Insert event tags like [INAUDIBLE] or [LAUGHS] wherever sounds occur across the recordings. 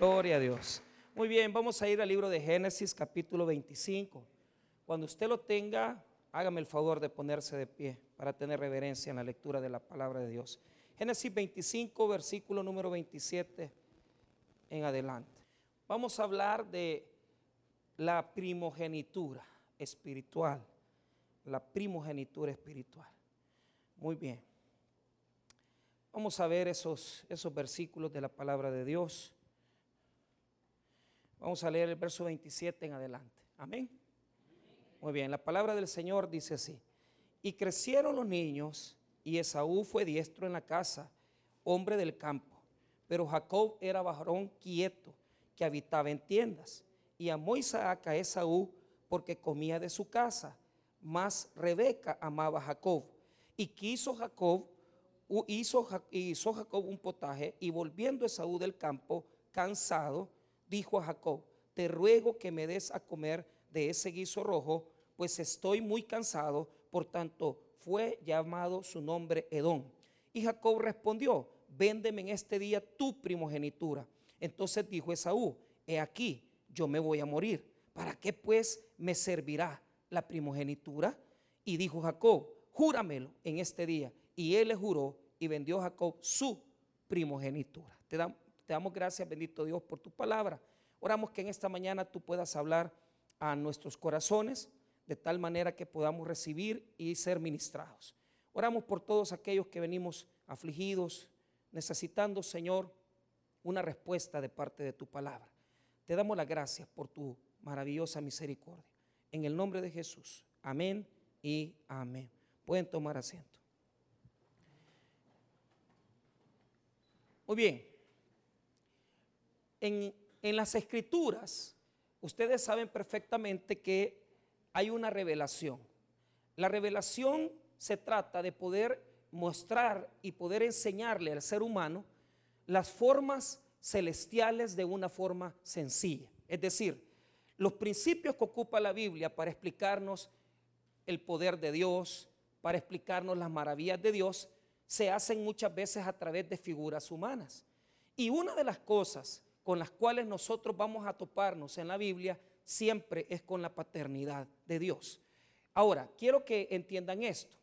Gloria a Dios. Muy bien, vamos a ir al libro de Génesis capítulo 25. Cuando usted lo tenga, hágame el favor de ponerse de pie para tener reverencia en la lectura de la palabra de Dios. Génesis 25, versículo número 27 en adelante. Vamos a hablar de la primogenitura espiritual. La primogenitura espiritual. Muy bien. Vamos a ver esos, esos versículos de la palabra de Dios. Vamos a leer el verso 27 en adelante. Amén. Muy bien, la palabra del Señor dice así. Y crecieron los niños y Esaú fue diestro en la casa, hombre del campo. Pero Jacob era varón quieto, que habitaba en tiendas. Y amó Isaac a Esaú porque comía de su casa. Mas Rebeca amaba a Jacob. Y quiso Jacob, hizo, hizo Jacob un potaje y volviendo Esaú del campo, cansado, dijo a Jacob, te ruego que me des a comer de ese guiso rojo, pues estoy muy cansado, por tanto fue llamado su nombre Edom. Y Jacob respondió, véndeme en este día tu primogenitura. Entonces dijo Esaú, he aquí, yo me voy a morir. ¿Para qué pues me servirá la primogenitura? Y dijo Jacob, júramelo en este día. Y él le juró y vendió Jacob su primogenitura. Te, damos te damos gracias, bendito Dios, por tu palabra. Oramos que en esta mañana tú puedas hablar a nuestros corazones de tal manera que podamos recibir y ser ministrados. Oramos por todos aquellos que venimos afligidos, necesitando, Señor, una respuesta de parte de tu palabra. Te damos las gracias por tu maravillosa misericordia. En el nombre de Jesús. Amén y amén. Pueden tomar asiento. Muy bien en, las escrituras, ustedes saben perfectamente que hay una revelación. La revelación se trata de poder mostrar y poder enseñarle al ser humano las formas celestiales de una forma sencilla. Es decir, los principios que ocupa la Biblia para explicarnos el poder de Dios, para explicarnos las maravillas de Dios, se hacen muchas veces a través de figuras humanas. Y una de las cosas con las cuales nosotros vamos a toparnos en la Biblia siempre es con la paternidad de Dios. Ahora, quiero que entiendan esto.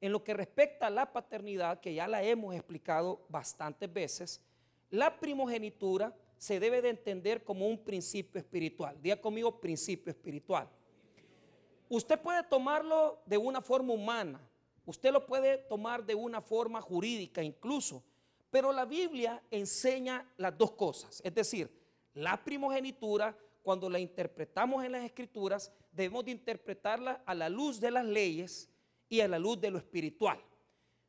En lo que respecta a la paternidad, que ya la hemos explicado bastantes veces, la primogenitura se debe de entender como un principio espiritual. Diga conmigo principio espiritual. Usted puede tomarlo de una forma humana, usted lo puede tomar de una forma jurídica incluso, pero la Biblia enseña las dos cosas. Es decir, la primogenitura, cuando la interpretamos en las escrituras, debemos de interpretarla a la luz de las leyes y a la luz de lo espiritual.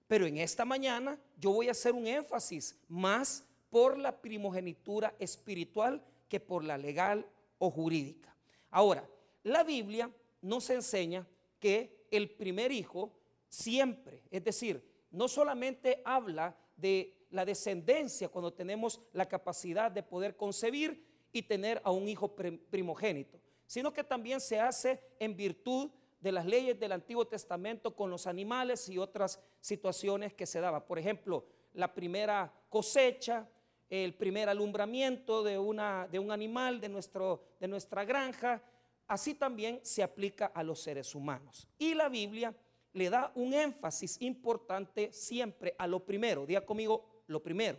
Pero en esta mañana yo voy a hacer un énfasis más por la primogenitura espiritual que por la legal o jurídica. Ahora, la Biblia nos enseña que el primer hijo siempre, es decir, no solamente habla de la descendencia cuando tenemos la capacidad de poder concebir y tener a un hijo primogénito, sino que también se hace en virtud de las leyes del Antiguo Testamento con los animales y otras situaciones que se daban. Por ejemplo, la primera cosecha, el primer alumbramiento de, una, de un animal de, nuestro, de nuestra granja, así también se aplica a los seres humanos. Y la Biblia le da un énfasis importante siempre a lo primero. Diga conmigo, lo primero.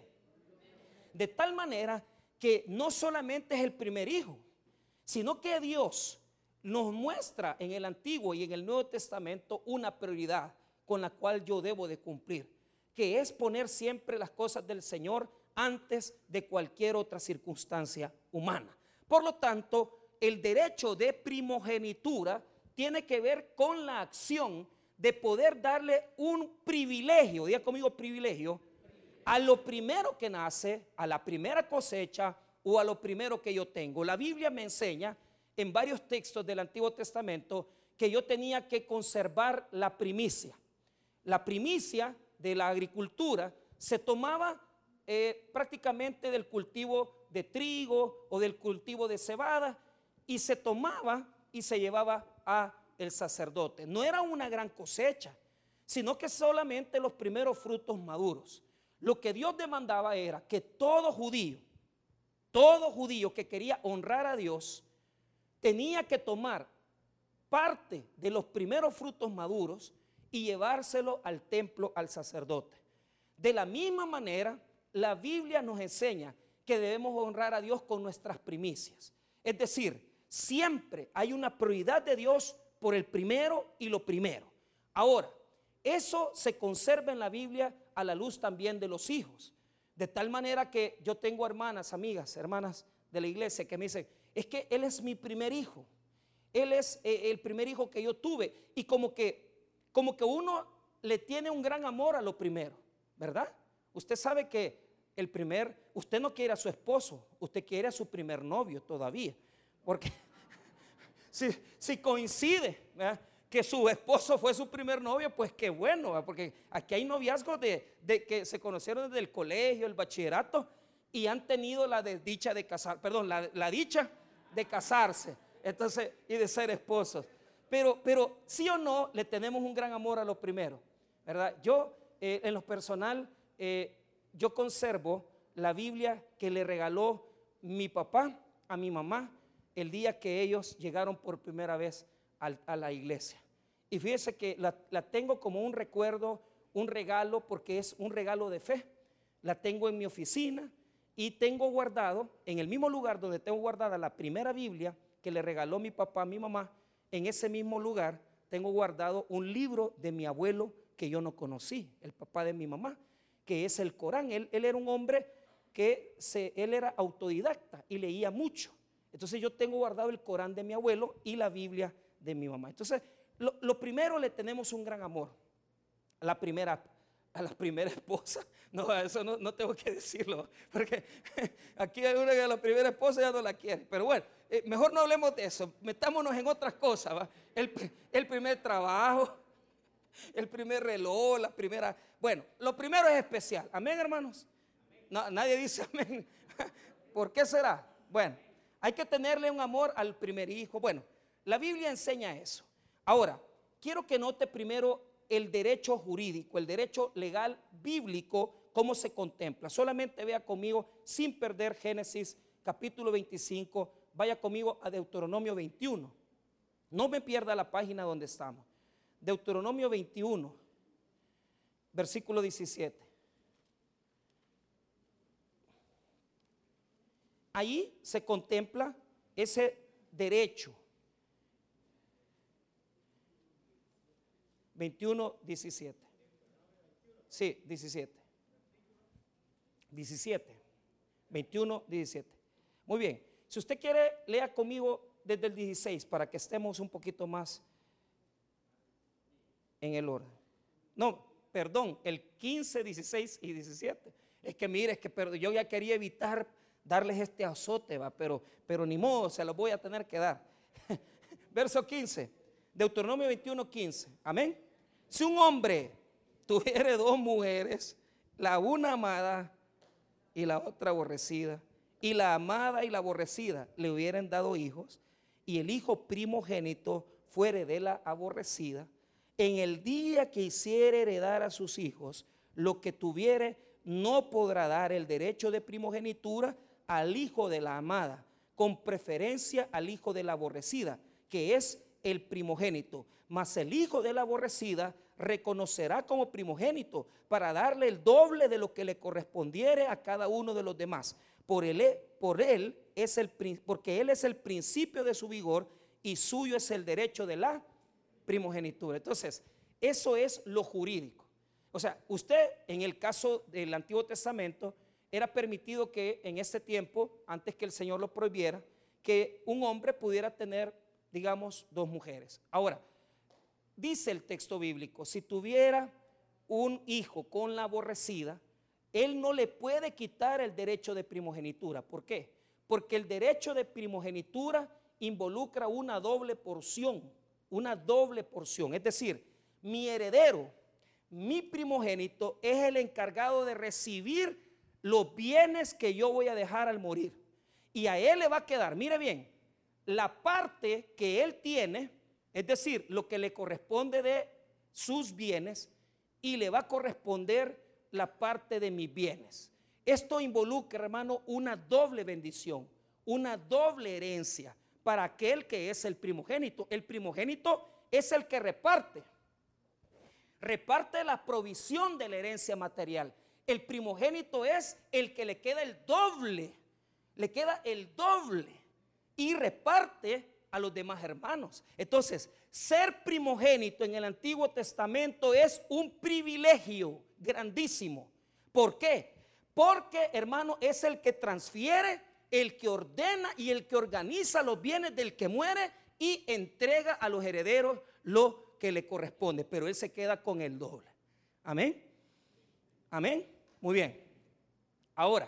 De tal manera que no solamente es el primer hijo, sino que Dios nos muestra en el Antiguo y en el Nuevo Testamento una prioridad con la cual yo debo de cumplir, que es poner siempre las cosas del Señor antes de cualquier otra circunstancia humana. Por lo tanto, el derecho de primogenitura tiene que ver con la acción de poder darle un privilegio, diga conmigo privilegio, a lo primero que nace, a la primera cosecha o a lo primero que yo tengo. La Biblia me enseña en varios textos del Antiguo Testamento que yo tenía que conservar la primicia. La primicia de la agricultura se tomaba eh, prácticamente del cultivo de trigo o del cultivo de cebada y se tomaba y se llevaba a el sacerdote. No era una gran cosecha, sino que solamente los primeros frutos maduros. Lo que Dios demandaba era que todo judío todo judío que quería honrar a Dios tenía que tomar parte de los primeros frutos maduros y llevárselo al templo al sacerdote. De la misma manera, la Biblia nos enseña que debemos honrar a Dios con nuestras primicias. Es decir, siempre hay una prioridad de Dios por el primero y lo primero. Ahora, eso se conserva en la Biblia a la luz también de los hijos. De tal manera que yo tengo hermanas, amigas, hermanas de la iglesia que me dicen, es que él es mi primer hijo. Él es eh, el primer hijo que yo tuve. Y como que, como que uno le tiene un gran amor a lo primero, ¿verdad? Usted sabe que el primer, usted no quiere a su esposo, usted quiere a su primer novio todavía. Porque si, coincide que su esposo fue su primer novio, pues qué bueno, porque aquí hay noviazgos de, que se conocieron desde el colegio, el bachillerato, y han tenido la desdicha de casar, perdón, la, dicha de casarse, entonces, y de ser esposos. Pero, pero sí o no, le tenemos un gran amor a lo primero, ¿verdad? Yo, eh, en lo personal, eh, yo conservo la Biblia que le regaló mi papá a mi mamá el día que ellos llegaron por primera vez a la iglesia. Y fíjese que la, tengo como un recuerdo, un regalo, porque es un regalo de fe. La tengo en mi oficina y tengo guardado, en el mismo lugar donde tengo guardada la primera Biblia que le regaló mi papá a mi mamá, en ese mismo lugar tengo guardado un libro de mi abuelo que yo no conocí, el papá de mi mamá que es el Corán. Él, era un hombre que se, él era autodidacta y leía mucho. Entonces yo tengo guardado el Corán de mi abuelo y la Biblia de mi mamá. Entonces, lo, primero le tenemos un gran amor a la primera, a la primera [LAUGHS] esposa. No, eso no, tengo que decirlo, porque [LAUGHS] aquí hay una que la primera esposa ya no la quiere. Pero bueno, eh, mejor no hablemos de eso, metámonos en otras cosas. El, el primer trabajo, [LAUGHS] el primer reloj, la primera... Bueno, lo primero es especial. Amén, hermanos. nadie dice amén. ¿Por qué será? Bueno, hay que tenerle un amor al primer hijo. Bueno, la Biblia enseña eso. Ahora, quiero que note primero el derecho jurídico, el derecho legal bíblico, cómo se contempla. Solamente vea conmigo, sin perder Génesis capítulo 25, vaya conmigo a Deuteronomio 21. No me pierda la página donde estamos. Deuteronomio 21, versículo 17. Ahí se contempla ese derecho. 21, 17. Sí, 17. 17. 21, 17. Muy bien. Si usted quiere, lea conmigo desde el 16 para que estemos un poquito más en el orden. No, perdón, el 15, 16 y 17. Es que mire, es que yo ya quería evitar darles este azote, ¿va? Pero, pero ni modo, se los voy a tener que dar. [LAUGHS] Verso 15, Deuteronomio 21, 15. Amén. Si un hombre tuviera dos mujeres, la una amada y la otra aborrecida, y la amada y la aborrecida le hubieran dado hijos, y el hijo primogénito fuere de la aborrecida, en el día que hiciere heredar a sus hijos lo que tuviere, no podrá dar el derecho de primogenitura al hijo de la amada, con preferencia al hijo de la aborrecida, que es el primogénito. Mas el hijo de la aborrecida reconocerá como primogénito para darle el doble de lo que le correspondiere a cada uno de los demás. Por él, por él es el, porque él es el principio de su vigor y suyo es el derecho de la primogenitura. Entonces, eso es lo jurídico. O sea, usted en el caso del Antiguo Testamento era permitido que en ese tiempo, antes que el Señor lo prohibiera, que un hombre pudiera tener, digamos, dos mujeres. Ahora, dice el texto bíblico, si tuviera un hijo con la aborrecida, él no le puede quitar el derecho de primogenitura. ¿Por qué? Porque el derecho de primogenitura involucra una doble porción una doble porción. Es decir, mi heredero, mi primogénito, es el encargado de recibir los bienes que yo voy a dejar al morir. Y a él le va a quedar, mire bien, la parte que él tiene, es decir, lo que le corresponde de sus bienes, y le va a corresponder la parte de mis bienes. Esto involucra, hermano, una doble bendición, una doble herencia para aquel que es el primogénito. El primogénito es el que reparte. Reparte la provisión de la herencia material. El primogénito es el que le queda el doble. Le queda el doble. Y reparte a los demás hermanos. Entonces, ser primogénito en el Antiguo Testamento es un privilegio grandísimo. ¿Por qué? Porque, hermano, es el que transfiere, el que ordena y el que organiza los bienes del que muere y entrega a los herederos lo que le corresponde. Pero él se queda con el doble. Amén. Amén. Muy bien. Ahora,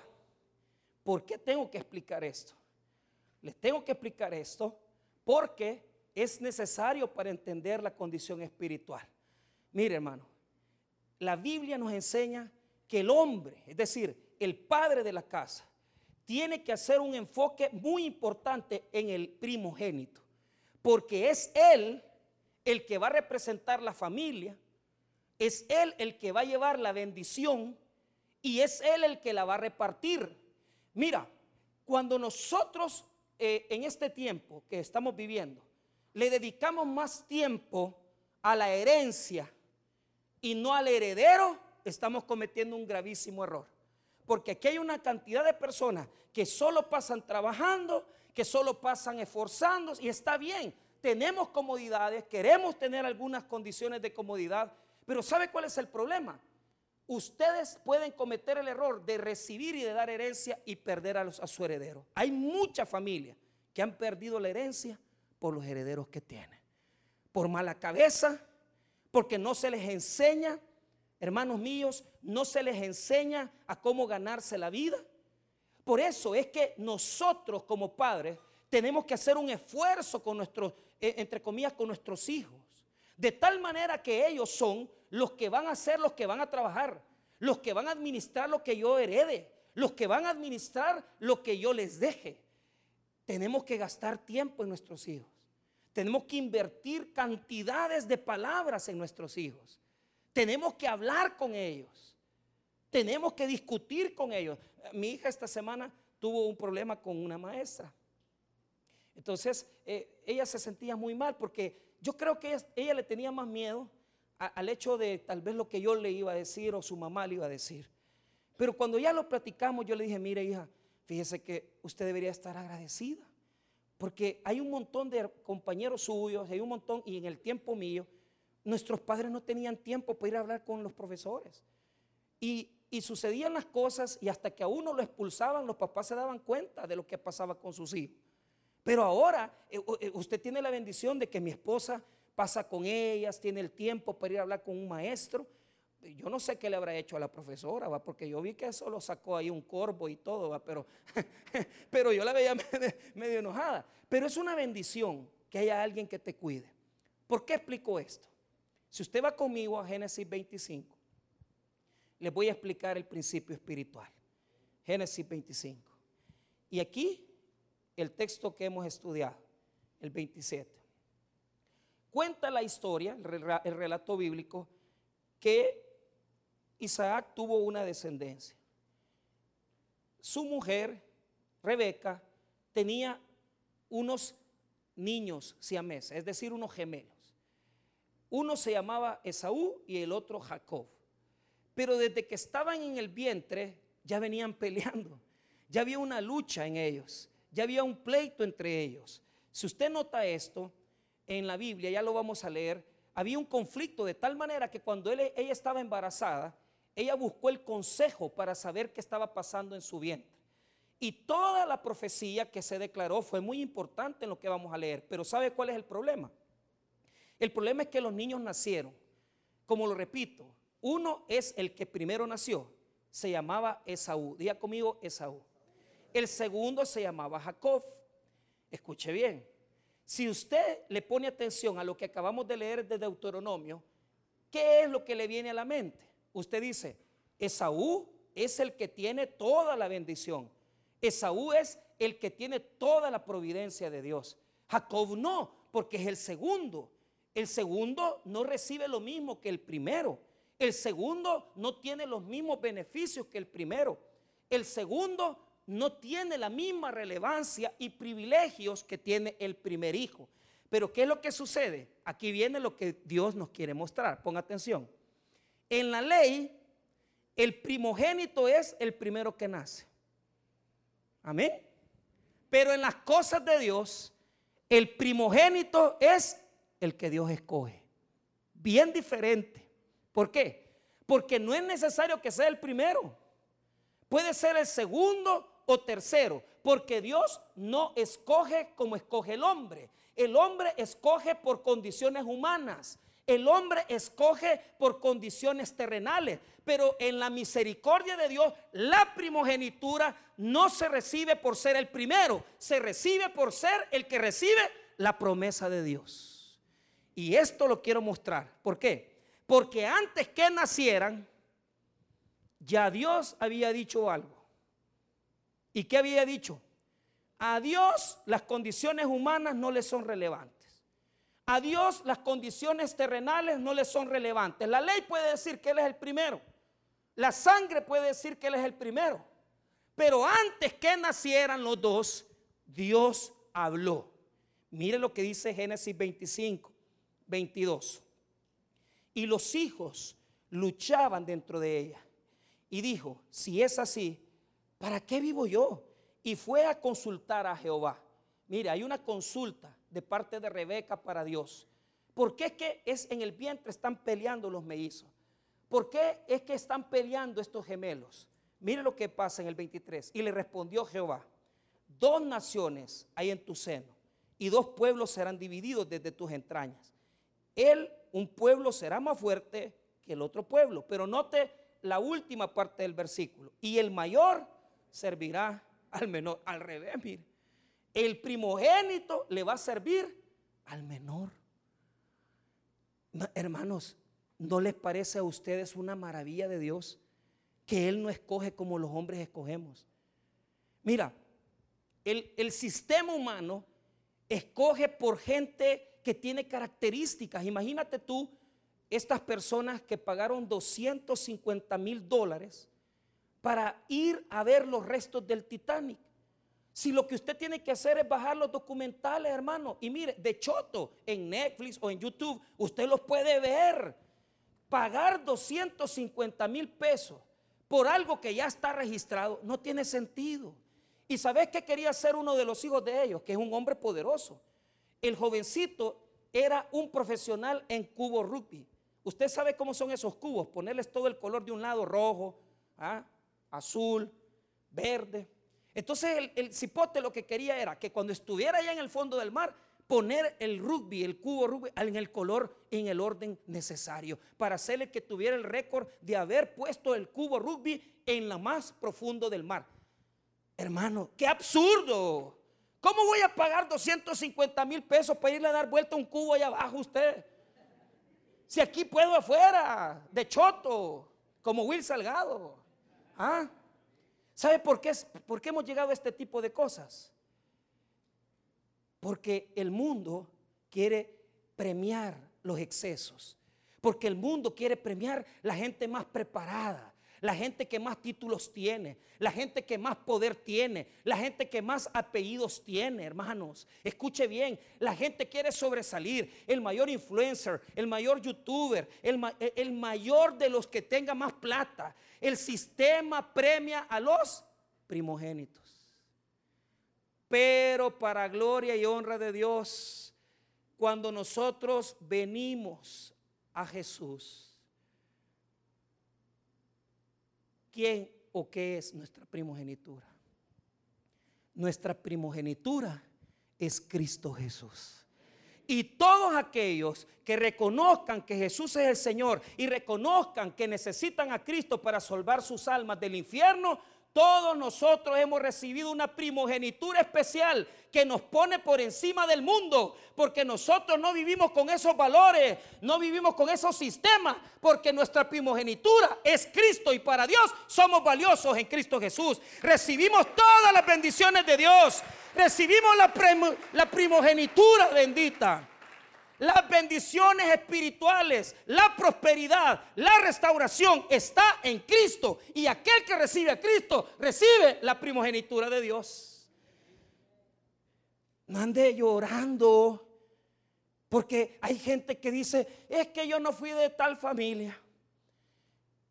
¿por qué tengo que explicar esto? Les tengo que explicar esto porque es necesario para entender la condición espiritual. Mire, hermano, la Biblia nos enseña que el hombre, es decir, el padre de la casa, tiene que hacer un enfoque muy importante en el primogénito, porque es él el que va a representar la familia, es él el que va a llevar la bendición y es él el que la va a repartir. Mira, cuando nosotros eh, en este tiempo que estamos viviendo le dedicamos más tiempo a la herencia y no al heredero, estamos cometiendo un gravísimo error. Porque aquí hay una cantidad de personas que solo pasan trabajando, que solo pasan esforzándose y está bien. Tenemos comodidades, queremos tener algunas condiciones de comodidad, pero ¿sabe cuál es el problema? Ustedes pueden cometer el error de recibir y de dar herencia y perder a, los, a su heredero. Hay muchas familias que han perdido la herencia por los herederos que tienen. Por mala cabeza, porque no se les enseña Hermanos míos, no se les enseña a cómo ganarse la vida. Por eso es que nosotros como padres tenemos que hacer un esfuerzo con nuestros, eh, entre comillas, con nuestros hijos. De tal manera que ellos son los que van a ser los que van a trabajar, los que van a administrar lo que yo herede, los que van a administrar lo que yo les deje. Tenemos que gastar tiempo en nuestros hijos. Tenemos que invertir cantidades de palabras en nuestros hijos. Tenemos que hablar con ellos. Tenemos que discutir con ellos. Mi hija esta semana tuvo un problema con una maestra. Entonces, eh, ella se sentía muy mal porque yo creo que ella, le tenía más miedo al hecho de tal vez lo que yo le iba a decir o su mamá le iba a decir. Pero cuando ya lo platicamos, yo le dije, mire hija, fíjese que usted debería estar agradecida. Porque hay un montón de compañeros suyos, hay un montón, y en el tiempo mío, nuestros padres no tenían tiempo para ir a hablar con los profesores. Y, sucedían las cosas y hasta que a uno lo expulsaban, los papás se daban cuenta de lo que pasaba con sus hijos. Pero ahora eh, eh, usted tiene la bendición de que mi esposa pasa con ellas, tiene el tiempo para ir a hablar con un maestro. Yo no sé qué le habrá hecho a la profesora, porque yo vi que eso lo sacó ahí un corvo y todo, ¿va? Pero, [LAUGHS] pero yo la veía [LAUGHS] medio enojada. Pero es una bendición que haya alguien que te cuide. ¿Por qué explico esto? Si usted va conmigo a Génesis 25, les voy a explicar el principio espiritual. Génesis 25. Y aquí el texto que hemos estudiado, el 27. Cuenta la historia, el relato bíblico, que Isaac tuvo una descendencia. Su mujer, Rebeca, tenía unos niños siameses, es decir, unos gemelos. Uno se llamaba Esaú y el otro Jacob. Pero desde que estaban en el vientre ya venían peleando. Ya había una lucha en ellos. Ya había un pleito entre ellos. Si usted nota esto en la Biblia, ya lo vamos a leer, había un conflicto de tal manera que cuando ella estaba embarazada, ella buscó el consejo para saber qué estaba pasando en su vientre. Y toda la profecía que se declaró fue muy importante en lo que vamos a leer. Pero ¿sabe cuál es el problema? El problema es que los niños nacieron, como lo repito, uno es el que primero nació, se llamaba Esaú. Diga conmigo Esaú. El segundo se llamaba Jacob. Escuche bien. Si usted le pone atención a lo que acabamos de leer de Deuteronomio, ¿qué es lo que le viene a la mente? Usted dice, Esaú es el que tiene toda la bendición. Esaú es el que tiene toda la providencia de Dios. Jacob no, porque es el segundo. El segundo no recibe lo mismo que el primero. El segundo no tiene los mismos beneficios que el primero. el segundo no tiene la misma relevancia y privilegios que tiene el primer hijo. Pero ¿qué es lo que sucede? Aquí viene lo que Dios nos quiere mostrar. Ponga atención. En la ley, el primogénito es el primero que nace. Amén. Pero en las cosas de Dios, el primogénito es el que Dios escoge. Bien diferente. ¿Por qué? Porque no es necesario que sea el primero. Puede ser el segundo o tercero, porque Dios no escoge como escoge el hombre. El hombre escoge por condiciones humanas. El hombre escoge por condiciones terrenales, pero en la misericordia de Dios la primogenitura no se recibe por ser el primero, se recibe por ser el que recibe la promesa de Dios. Y esto lo quiero mostrar. ¿Por qué? Porque antes que nacieran, ya Dios había dicho algo. ¿Y qué había dicho? A Dios las condiciones humanas no le son relevantes. A Dios las condiciones terrenales no le son relevantes. La ley puede decir que Él es el primero. La sangre puede decir que Él es el primero. Pero antes que nacieran los dos, Dios habló. Mire lo que dice Génesis 25, 22. Y los hijos luchaban dentro de ella. Y dijo, si es así, ¿para qué vivo yo? Y fue a consultar a Jehová. Mire, hay una consulta de parte de Rebeca para Dios. ¿Por qué es que es en el vientre están peleando los mellizos? ¿Por qué es que están peleando estos gemelos? Mire lo que pasa en el 23. Y le respondió Jehová, dos naciones hay en tu seno y dos pueblos serán divididos desde tus entrañas. Él, un pueblo, será más fuerte que el otro pueblo. Pero note la última parte del versículo. Y el mayor servirá al menor. Al revés, mire. El primogénito le va a servir al menor. hermanos, ¿no les parece a ustedes una maravilla de Dios que Él no escoge como los hombres escogemos? Mira, el, el sistema humano escoge por gente que tiene características. Imagínate tú estas personas que pagaron 250 mil dólares para ir a ver los restos del Titanic. Si lo que usted tiene que hacer es bajar los documentales, hermano, y mire, de choto, en Netflix o en YouTube, usted los puede ver. Pagar 250 mil pesos por algo que ya está registrado no tiene sentido. ¿Y sabes qué quería hacer uno de los hijos de ellos? Que es un hombre poderoso. El jovencito era un profesional en cubo rugby. Usted sabe cómo son esos cubos, ponerles todo el color de un lado rojo, ¿ah? Azul, verde. Entonces el, cipote lo que quería era que cuando estuviera allá en el fondo del mar, poner el rugby, el cubo rugby, en el color, en el orden necesario, para hacerle que tuviera el récord de haber puesto el cubo rugby en la más profundo del mar. Hermano, qué absurdo. ¿Cómo voy a pagar 250 mil pesos para irle a dar vuelta a un cubo allá abajo usted? Si aquí puedo afuera, de choto, como Will Salgado. ¿Ah? ¿Sabe por qué, por qué hemos llegado a este tipo de cosas? Porque el mundo quiere premiar los excesos. Porque el mundo quiere premiar la gente más preparada, la gente que más títulos tiene, la gente que más poder tiene, la gente que más apellidos tiene, hermanos. Escuche bien, la gente quiere sobresalir, el mayor influencer, el mayor youtuber, el, el mayor de los que tenga más plata. El sistema premia a los primogénitos. Pero para gloria y honra de Dios, cuando nosotros venimos a Jesús, quién o qué es nuestra primogenitura. Nuestra primogenitura es Cristo Jesús. Y todos aquellos que reconozcan que Jesús es el Señor y reconozcan que necesitan a Cristo para salvar sus almas del infierno, todos nosotros hemos recibido una primogenitura especial que nos pone por encima del mundo, porque nosotros no vivimos con esos valores, no vivimos con esos sistemas, porque nuestra primogenitura es Cristo y para Dios somos valiosos en Cristo Jesús. Recibimos todas las bendiciones de Dios, recibimos la, primogenitura bendita. Las bendiciones espirituales, la prosperidad, la restauración está en Cristo. Y aquel que recibe a Cristo recibe la primogenitura de Dios. No ande llorando. Porque hay gente que dice, es que yo no fui de tal familia.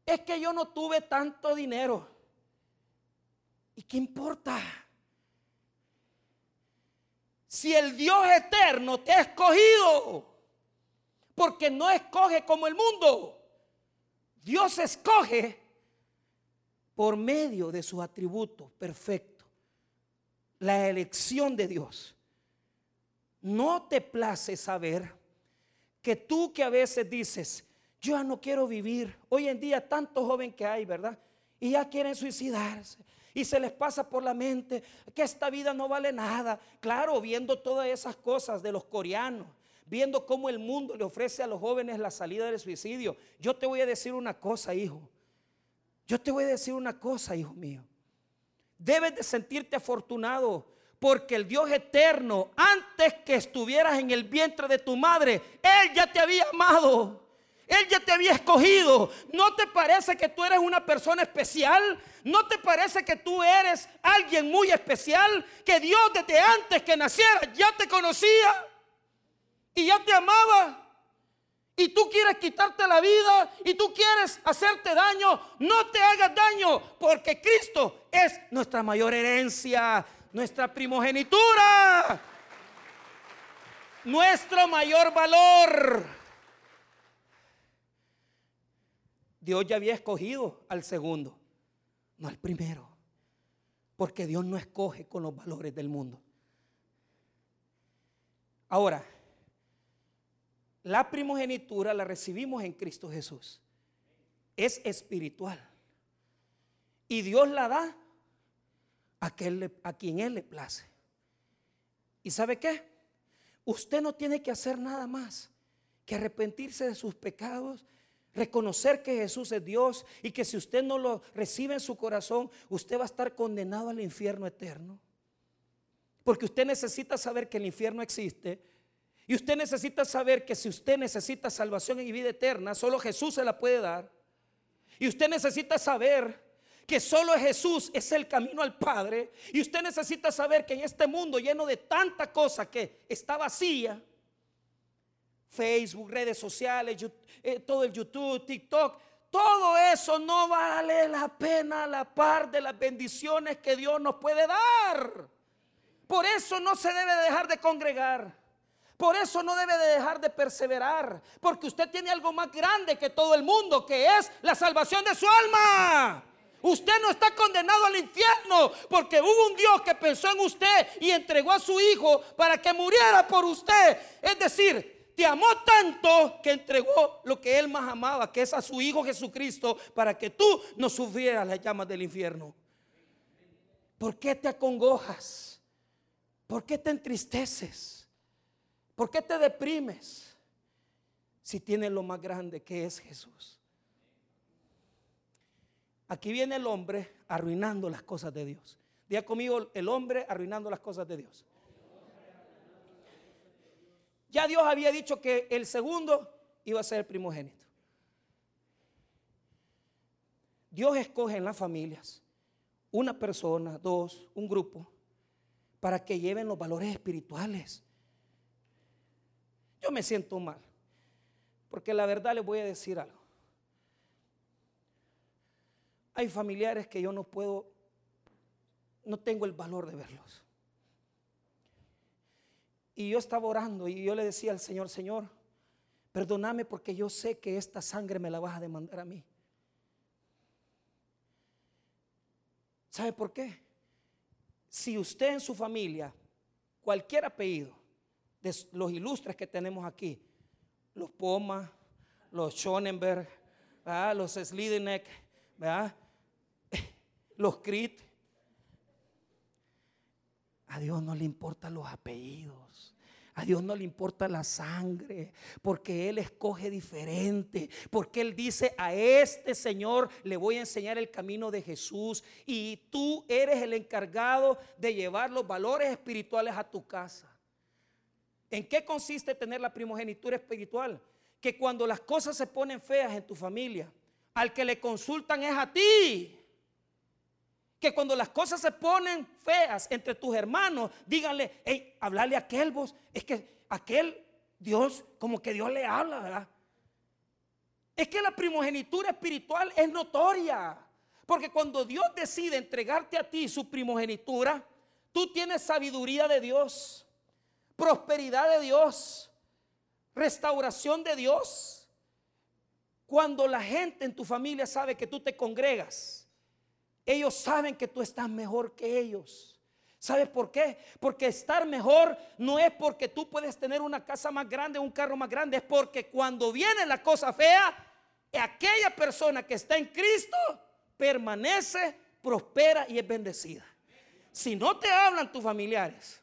Es que yo no tuve tanto dinero. ¿Y qué importa? Si el Dios eterno te ha escogido, porque no escoge como el mundo, Dios escoge por medio de sus atributos perfectos, la elección de Dios. No te place saber que tú que a veces dices, yo ya no quiero vivir. Hoy en día tanto joven que hay, ¿verdad? Y ya quieren suicidarse y se les pasa por la mente que esta vida no vale nada. Claro, viendo todas esas cosas de los coreanos, viendo cómo el mundo le ofrece a los jóvenes la salida del suicidio. Yo te voy a decir una cosa, hijo. Yo te voy a decir una cosa, hijo mío. Debes de sentirte afortunado porque el Dios eterno, antes que estuvieras en el vientre de tu madre, Él ya te había amado. Él ya te había escogido. ¿No te parece que tú eres una persona especial? ¿No te parece que tú eres alguien muy especial? Que Dios desde antes que naciera ya te conocía y ya te amaba. Y tú quieres quitarte la vida y tú quieres hacerte daño. No te hagas daño porque Cristo es nuestra mayor herencia, nuestra primogenitura, nuestro mayor valor. Dios ya había escogido al segundo, no al primero. Porque Dios no escoge con los valores del mundo. Ahora, la primogenitura la recibimos en Cristo Jesús. Es espiritual. Y Dios la da a, quien Él le place. ¿Y sabe qué? Usted no tiene que hacer nada más que arrepentirse de sus pecados Reconocer que Jesús es Dios y que si usted no lo recibe en su corazón, usted va a estar condenado al infierno eterno. Porque usted necesita saber que el infierno existe. Y usted necesita saber que si usted necesita salvación y vida eterna, solo Jesús se la puede dar. Y usted necesita saber que solo Jesús es el camino al Padre. Y usted necesita saber que en este mundo lleno de tanta cosa que está vacía, Facebook, redes sociales, eh, todo el YouTube, TikTok, todo eso no vale la pena a la par de las bendiciones que Dios nos puede dar. Por eso no se debe dejar de congregar. Por eso no debe de dejar de perseverar. Porque usted tiene algo más grande que todo el mundo, que es la salvación de su alma. Usted no está condenado al infierno porque hubo un Dios que pensó en usted y entregó a su Hijo para que muriera por usted. Es decir, te amó tanto que entregó lo que él más amaba, que es a su Hijo Jesucristo, para que tú no sufrieras las llamas del infierno. ¿Por qué te acongojas? ¿Por qué te entristeces? ¿Por qué te deprimes? Si tienes lo más grande que es Jesús. Aquí viene el hombre arruinando las cosas de Dios. Diga conmigo, el hombre arruinando las cosas de Dios. Ya Dios había dicho que el segundo iba a ser el primogénito. Dios escoge en las familias una persona, dos, un grupo, para que lleven los valores espirituales. Yo me siento mal, porque la verdad les voy a decir algo. Hay familiares que yo no puedo, no tengo el valor de verlos. Y yo estaba orando y yo le decía al Señor, Señor, perdóname porque yo sé que esta sangre me la vas a demandar a mí. ¿Sabe por qué? Si usted en su familia, cualquier apellido de los ilustres que tenemos aquí, los Poma, los Schonenberg, los Slideneck, [LAUGHS] los Crit, a Dios no le importan los apellidos. A Dios no le importa la sangre, porque Él escoge diferente, porque Él dice, a este Señor le voy a enseñar el camino de Jesús y tú eres el encargado de llevar los valores espirituales a tu casa. ¿En qué consiste tener la primogenitura espiritual? Que cuando las cosas se ponen feas en tu familia, al que le consultan es a ti. Que cuando las cosas se ponen feas entre tus hermanos, díganle, hey, hablarle a aquel vos. Es que aquel Dios, como que Dios le habla, ¿verdad? Es que la primogenitura espiritual es notoria. Porque cuando Dios decide entregarte a ti su primogenitura, tú tienes sabiduría de Dios, prosperidad de Dios, restauración de Dios. Cuando la gente en tu familia sabe que tú te congregas, ellos saben que tú estás mejor que ellos. ¿Sabes por qué? Porque estar mejor no es porque tú puedes tener una casa más grande, un carro más grande, es porque cuando viene la cosa fea, aquella persona que está en Cristo permanece, prospera y es bendecida. Si no te hablan tus familiares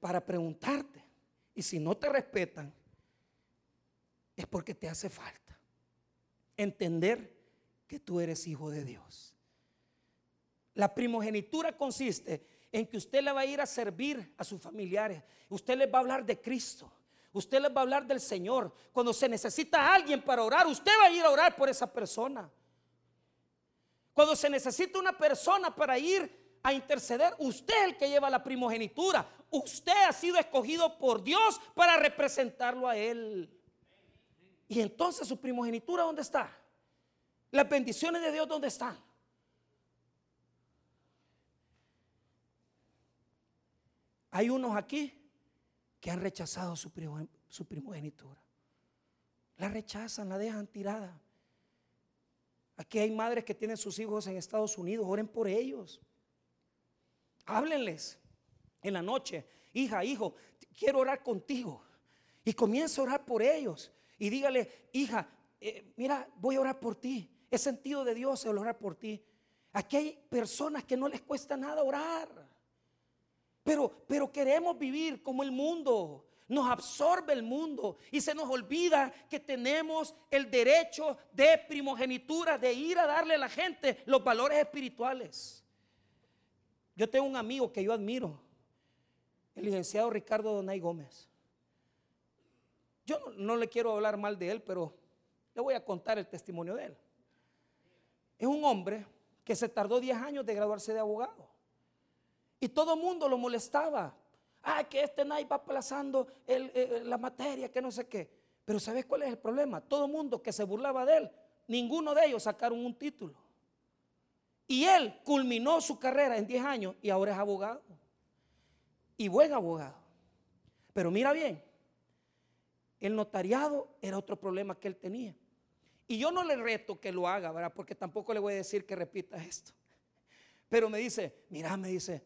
para preguntarte y si no te respetan, es porque te hace falta entender que tú eres hijo de Dios. La primogenitura consiste en que usted le va a ir a servir a sus familiares. Usted les va a hablar de Cristo. Usted les va a hablar del Señor. Cuando se necesita alguien para orar, usted va a ir a orar por esa persona. Cuando se necesita una persona para ir a interceder, usted es el que lleva la primogenitura. Usted ha sido escogido por Dios para representarlo a Él. Y entonces su primogenitura, ¿dónde está? Las bendiciones de Dios, ¿dónde están? Hay unos aquí que han rechazado su, primogenitura. La rechazan, la dejan tirada. Aquí hay madres que tienen sus hijos en Estados Unidos, oren por ellos. Háblenles en la noche, hija, hijo, quiero orar contigo. Y comienza a orar por ellos. Y dígale, hija, eh, mira, voy a orar por ti. Es sentido de Dios el orar por ti. Aquí hay personas que no les cuesta nada orar. Pero, queremos vivir como el mundo. Nos absorbe el mundo y se nos olvida que tenemos el derecho de primogenitura, de ir a darle a la gente los valores espirituales. Yo tengo un amigo que yo admiro, el licenciado Ricardo Donay Gómez. Yo no, no le quiero hablar mal de él, pero le voy a contar el testimonio de él. Es un hombre que se tardó 10 años de graduarse de abogado. Y todo el mundo lo molestaba. Ah, que este Nay va aplazando la materia, que no sé qué. Pero ¿sabes cuál es el problema? Todo el mundo que se burlaba de él, ninguno de ellos sacaron un título. Y él culminó su carrera en 10 años y ahora es abogado. Y buen abogado. Pero mira bien, el notariado era otro problema que él tenía. Y yo no le reto que lo haga, ¿verdad? Porque tampoco le voy a decir que repita esto. Pero me dice, mira, me dice,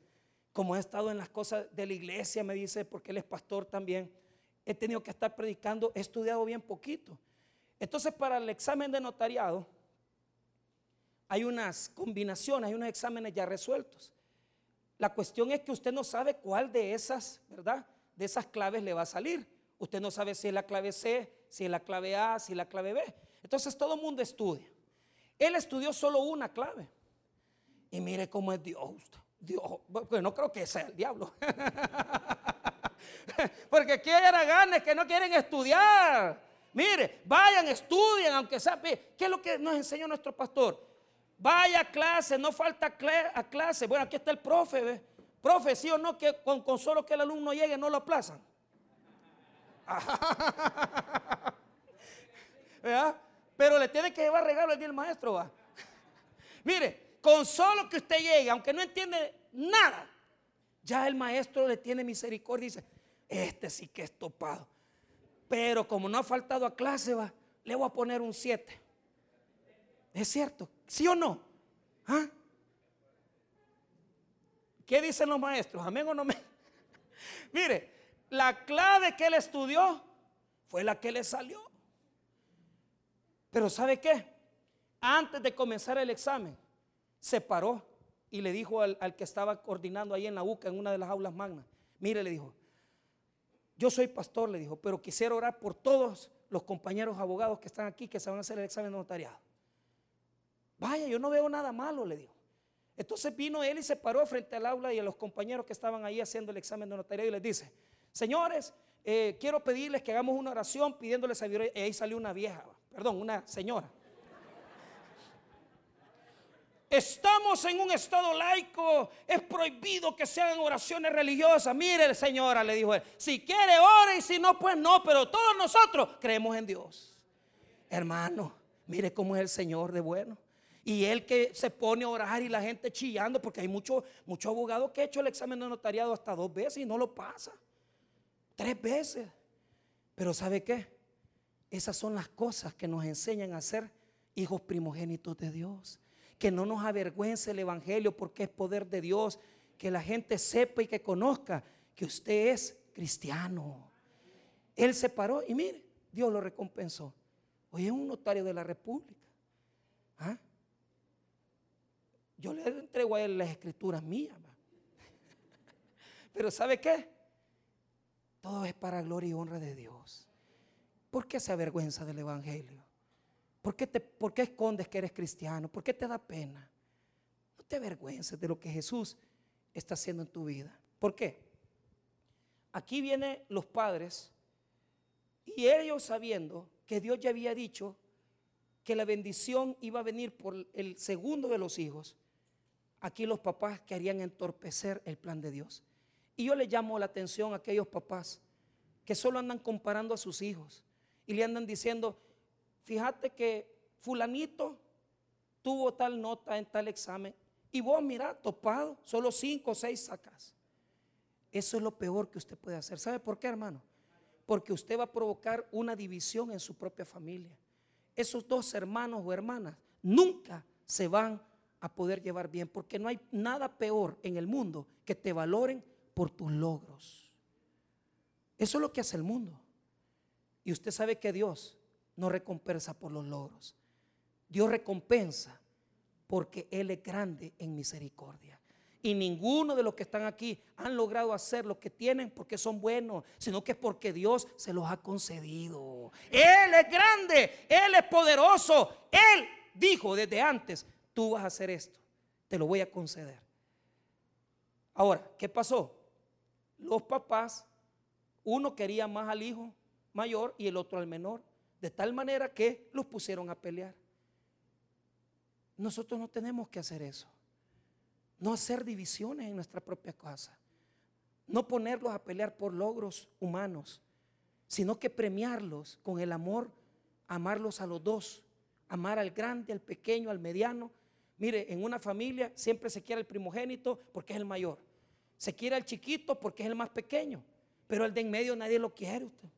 como he estado en las cosas de la iglesia, me dice, porque él es pastor también, he tenido que estar predicando, he estudiado bien poquito. Entonces, para el examen de notariado, hay unas combinaciones, hay unos exámenes ya resueltos. La cuestión es que usted no sabe cuál de esas, ¿verdad? De esas claves le va a salir. Usted no sabe si es la clave C, si es la clave A, si es la clave B. Entonces todo el mundo estudia. Él estudió solo una clave. Y mire cómo es Dios. Dios, porque no creo que sea el diablo. [LAUGHS] porque hay haraganes que no quieren estudiar. Mire, vayan, estudien, aunque sea. ¿Qué es lo que nos enseñó nuestro pastor? Vaya a clase, no falta a clase. Bueno, aquí está el profe, ¿ve? Profe, sí o no, que con, solo que el alumno llegue no lo aplazan. [LAUGHS] Pero le tiene que llevar regalo el maestro, va. [LAUGHS] Mire, con solo que usted llegue, aunque no entiende nada, ya el maestro le tiene misericordia y dice, este sí que es topado. Pero como no ha faltado a clase, va, le voy a poner un 7. ¿Es cierto? ¿Sí o no? ¿Ah? ¿Qué dicen los maestros? ¿Amén o no me? [LAUGHS] Mire, la clave que él estudió fue la que le salió. Pero ¿sabe qué? Antes de comenzar el examen, se paró y le dijo al, que estaba coordinando ahí en la UCA, en una de las aulas magnas, mire, le dijo, yo soy pastor, le dijo, pero quisiera orar por todos los compañeros abogados que están aquí, que se van a hacer el examen de notariado. Vaya, yo no veo nada malo, le dijo. Entonces vino él y se paró frente al aula y a los compañeros que estaban ahí haciendo el examen de notariado y les dice, Señores, eh, quiero pedirles que hagamos una oración pidiéndoles sabiduría. Y ahí salió una vieja, perdón, una señora. Estamos en un estado laico. Es prohibido que se hagan oraciones religiosas. Mire, señora, le dijo él. Si quiere, ore y si no, pues no. Pero todos nosotros creemos en Dios. Hermano, mire cómo es el Señor de bueno. Y él que se pone a orar y la gente chillando, porque hay muchos mucho abogados que ha hecho el examen de notariado hasta dos veces y no lo pasa. Tres veces. Pero ¿sabe qué? Esas son las cosas que nos enseñan a ser hijos primogénitos de Dios que no nos avergüence el Evangelio porque es poder de Dios, que la gente sepa y que conozca que usted es cristiano. Él se paró y mire, Dios lo recompensó. Hoy es un notario de la República. ¿Ah? Yo le entrego a él las escrituras mías. [LAUGHS] Pero ¿sabe qué? Todo es para gloria y honra de Dios. ¿Por qué se avergüenza del Evangelio? ¿Por qué, te, escondes que eres cristiano? ¿Por qué te da pena? No te avergüences de lo que Jesús está haciendo en tu vida. ¿Por qué? Aquí vienen los padres y ellos sabiendo que Dios ya había dicho que la bendición iba a venir por el segundo de los hijos, aquí los papás querían entorpecer el plan de Dios. Y yo le llamo la atención a aquellos papás que solo andan comparando a sus hijos y le andan diciendo, fíjate que fulanito tuvo tal nota en tal examen y vos mira, topado, solo cinco o seis sacas. Eso es lo peor que usted puede hacer. ¿Sabe por qué, hermano? Porque usted va a provocar una división en su propia familia. Esos dos hermanos o hermanas nunca se van a poder llevar bien, porque no hay nada peor en el mundo que te valoren por tus logros. Eso es lo que hace el mundo. Y usted sabe que Dios no recompensa por los logros. Dios recompensa porque Él es grande en misericordia. Y ninguno de los que están aquí han logrado hacer lo que tienen porque son buenos, sino que es porque Dios se los ha concedido. Él es grande, Él es poderoso. Él dijo desde antes, tú vas a hacer esto, te lo voy a conceder. Ahora, ¿qué pasó? Los papás, uno quería más al hijo mayor y el otro al menor de tal manera que los pusieron a pelear. Nosotros no tenemos que hacer eso. No hacer divisiones en nuestra propia casa. No ponerlos a pelear por logros humanos, sino que premiarlos con el amor, amarlos a los dos, amar al grande, al pequeño, al mediano. Mire, en una familia siempre se quiere el primogénito porque es el mayor. Se quiere al chiquito porque es el más pequeño. Pero el de en medio nadie lo quiere usted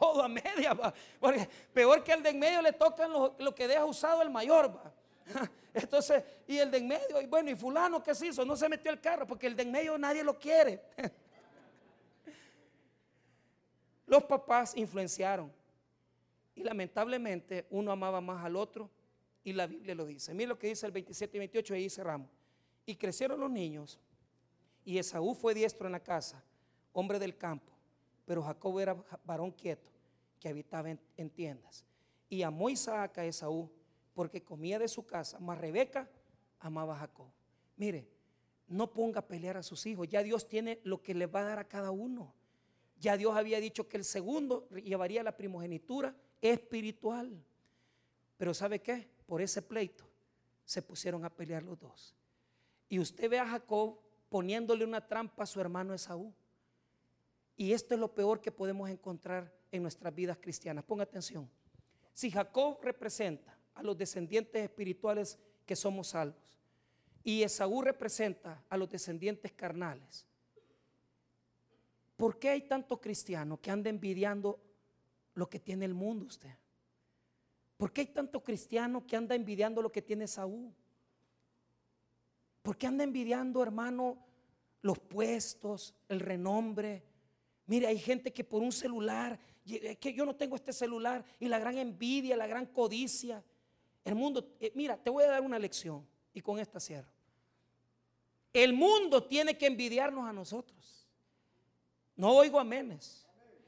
todo a media, va. Porque peor que el de en medio le tocan lo, que deja usado el mayor, va. [LAUGHS] Entonces, y el de en medio, y bueno, y fulano, ¿qué se hizo? No se metió el carro porque el de en medio nadie lo quiere. [LAUGHS] Los papás influenciaron. Y lamentablemente uno amaba más al otro y la Biblia lo dice. Mira lo que dice el 27 y 28, ahí cerramos. Y crecieron los niños y Esaú fue diestro en la casa, hombre del campo, pero Jacob era varón quieto que habitaba en, tiendas. Y amó Isaac a Esaú porque comía de su casa, mas Rebeca amaba a Jacob. Mire, no ponga a pelear a sus hijos, ya Dios tiene lo que le va a dar a cada uno. Ya Dios había dicho que el segundo llevaría la primogenitura espiritual. Pero ¿sabe qué? Por ese pleito se pusieron a pelear los dos. Y usted ve a Jacob poniéndole una trampa a su hermano Esaú. Y esto es lo peor que podemos encontrar en nuestras vidas cristianas. Ponga atención. Si Jacob representa a los descendientes espirituales que somos salvos y Esaú representa a los descendientes carnales, ¿por qué hay tanto cristiano que anda envidiando lo que tiene el mundo usted? ¿Por qué hay tanto cristiano que anda envidiando lo que tiene Esaú? ¿Por qué anda envidiando, hermano, los puestos, el renombre, Mire, hay gente que por un celular, que yo no tengo este celular, y la gran envidia, la gran codicia. El mundo, eh, mira, te voy a dar una lección y con esta cierro. El mundo tiene que envidiarnos a nosotros. No oigo amenes.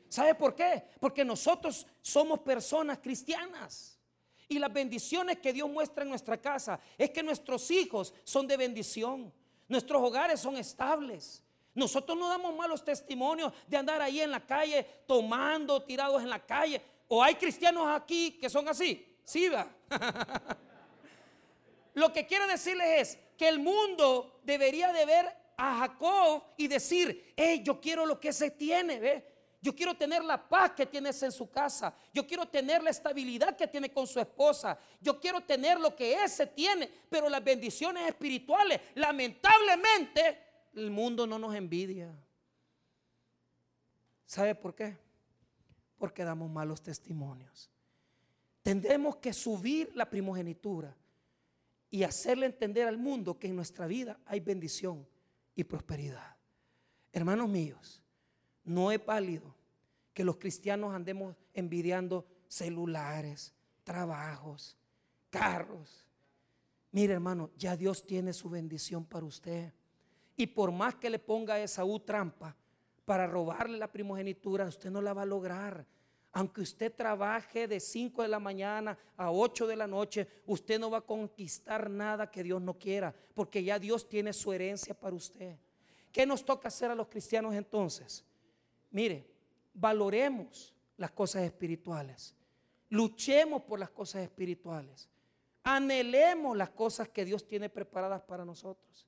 ¿Sabe por qué? Porque nosotros somos personas cristianas. Y las bendiciones que Dios muestra en nuestra casa es que nuestros hijos son de bendición. Nuestros hogares son estables. Nosotros no damos malos testimonios de andar ahí en la calle tomando, tirados en la calle. O hay cristianos aquí que son así. Sí, va. [LAUGHS] Lo que quiero decirles es que el mundo debería de ver a Jacob y decir, hey, yo quiero lo que ese tiene, ¿ve? Yo quiero tener la paz que tiene ese en su casa. Yo quiero tener la estabilidad que tiene con su esposa. Yo quiero tener lo que ese tiene. Pero las bendiciones espirituales, lamentablemente, el mundo no nos envidia. ¿Sabe por qué? Porque damos malos testimonios. Tendremos que subir la primogenitura y hacerle entender al mundo que en nuestra vida hay bendición y prosperidad. Hermanos míos, no es válido que los cristianos andemos envidiando celulares, trabajos, carros. Mire hermano, ya Dios tiene su bendición para usted. Y por más que le ponga a Esaú trampa para robarle la primogenitura, usted no la va a lograr. Aunque usted trabaje de 5 de la mañana a 8 de la noche, usted no va a conquistar nada que Dios no quiera, porque ya Dios tiene su herencia para usted. ¿Qué nos toca hacer a los cristianos entonces? Mire, valoremos las cosas espirituales, luchemos por las cosas espirituales, anhelemos las cosas que Dios tiene preparadas para nosotros.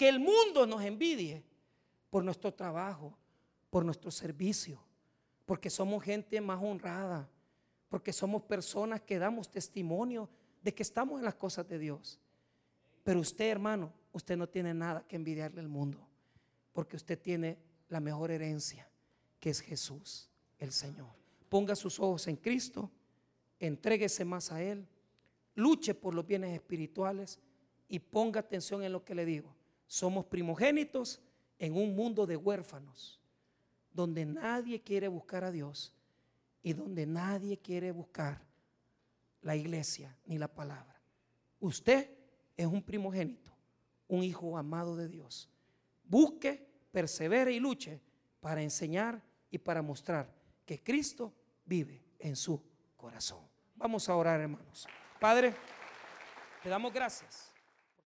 Que el mundo nos envidie por nuestro trabajo, por nuestro servicio porque somos gente más honrada, porque somos personas que damos testimonio de que estamos en las cosas de Dios. Pero usted, hermano, usted no tiene nada que envidiarle al mundo, porque usted tiene la mejor herencia, que es Jesús, el Señor. Ponga sus ojos en Cristo, entréguese más a Él, luche por los bienes espirituales y ponga atención en lo que le digo. Somos primogénitos en un mundo de huérfanos donde nadie quiere buscar a Dios y donde nadie quiere buscar la iglesia ni la palabra. Usted es un primogénito, un hijo amado de Dios. Busque, persevere y luche para enseñar y para mostrar que Cristo vive en su corazón. Vamos a orar, hermanos. Padre, te damos gracias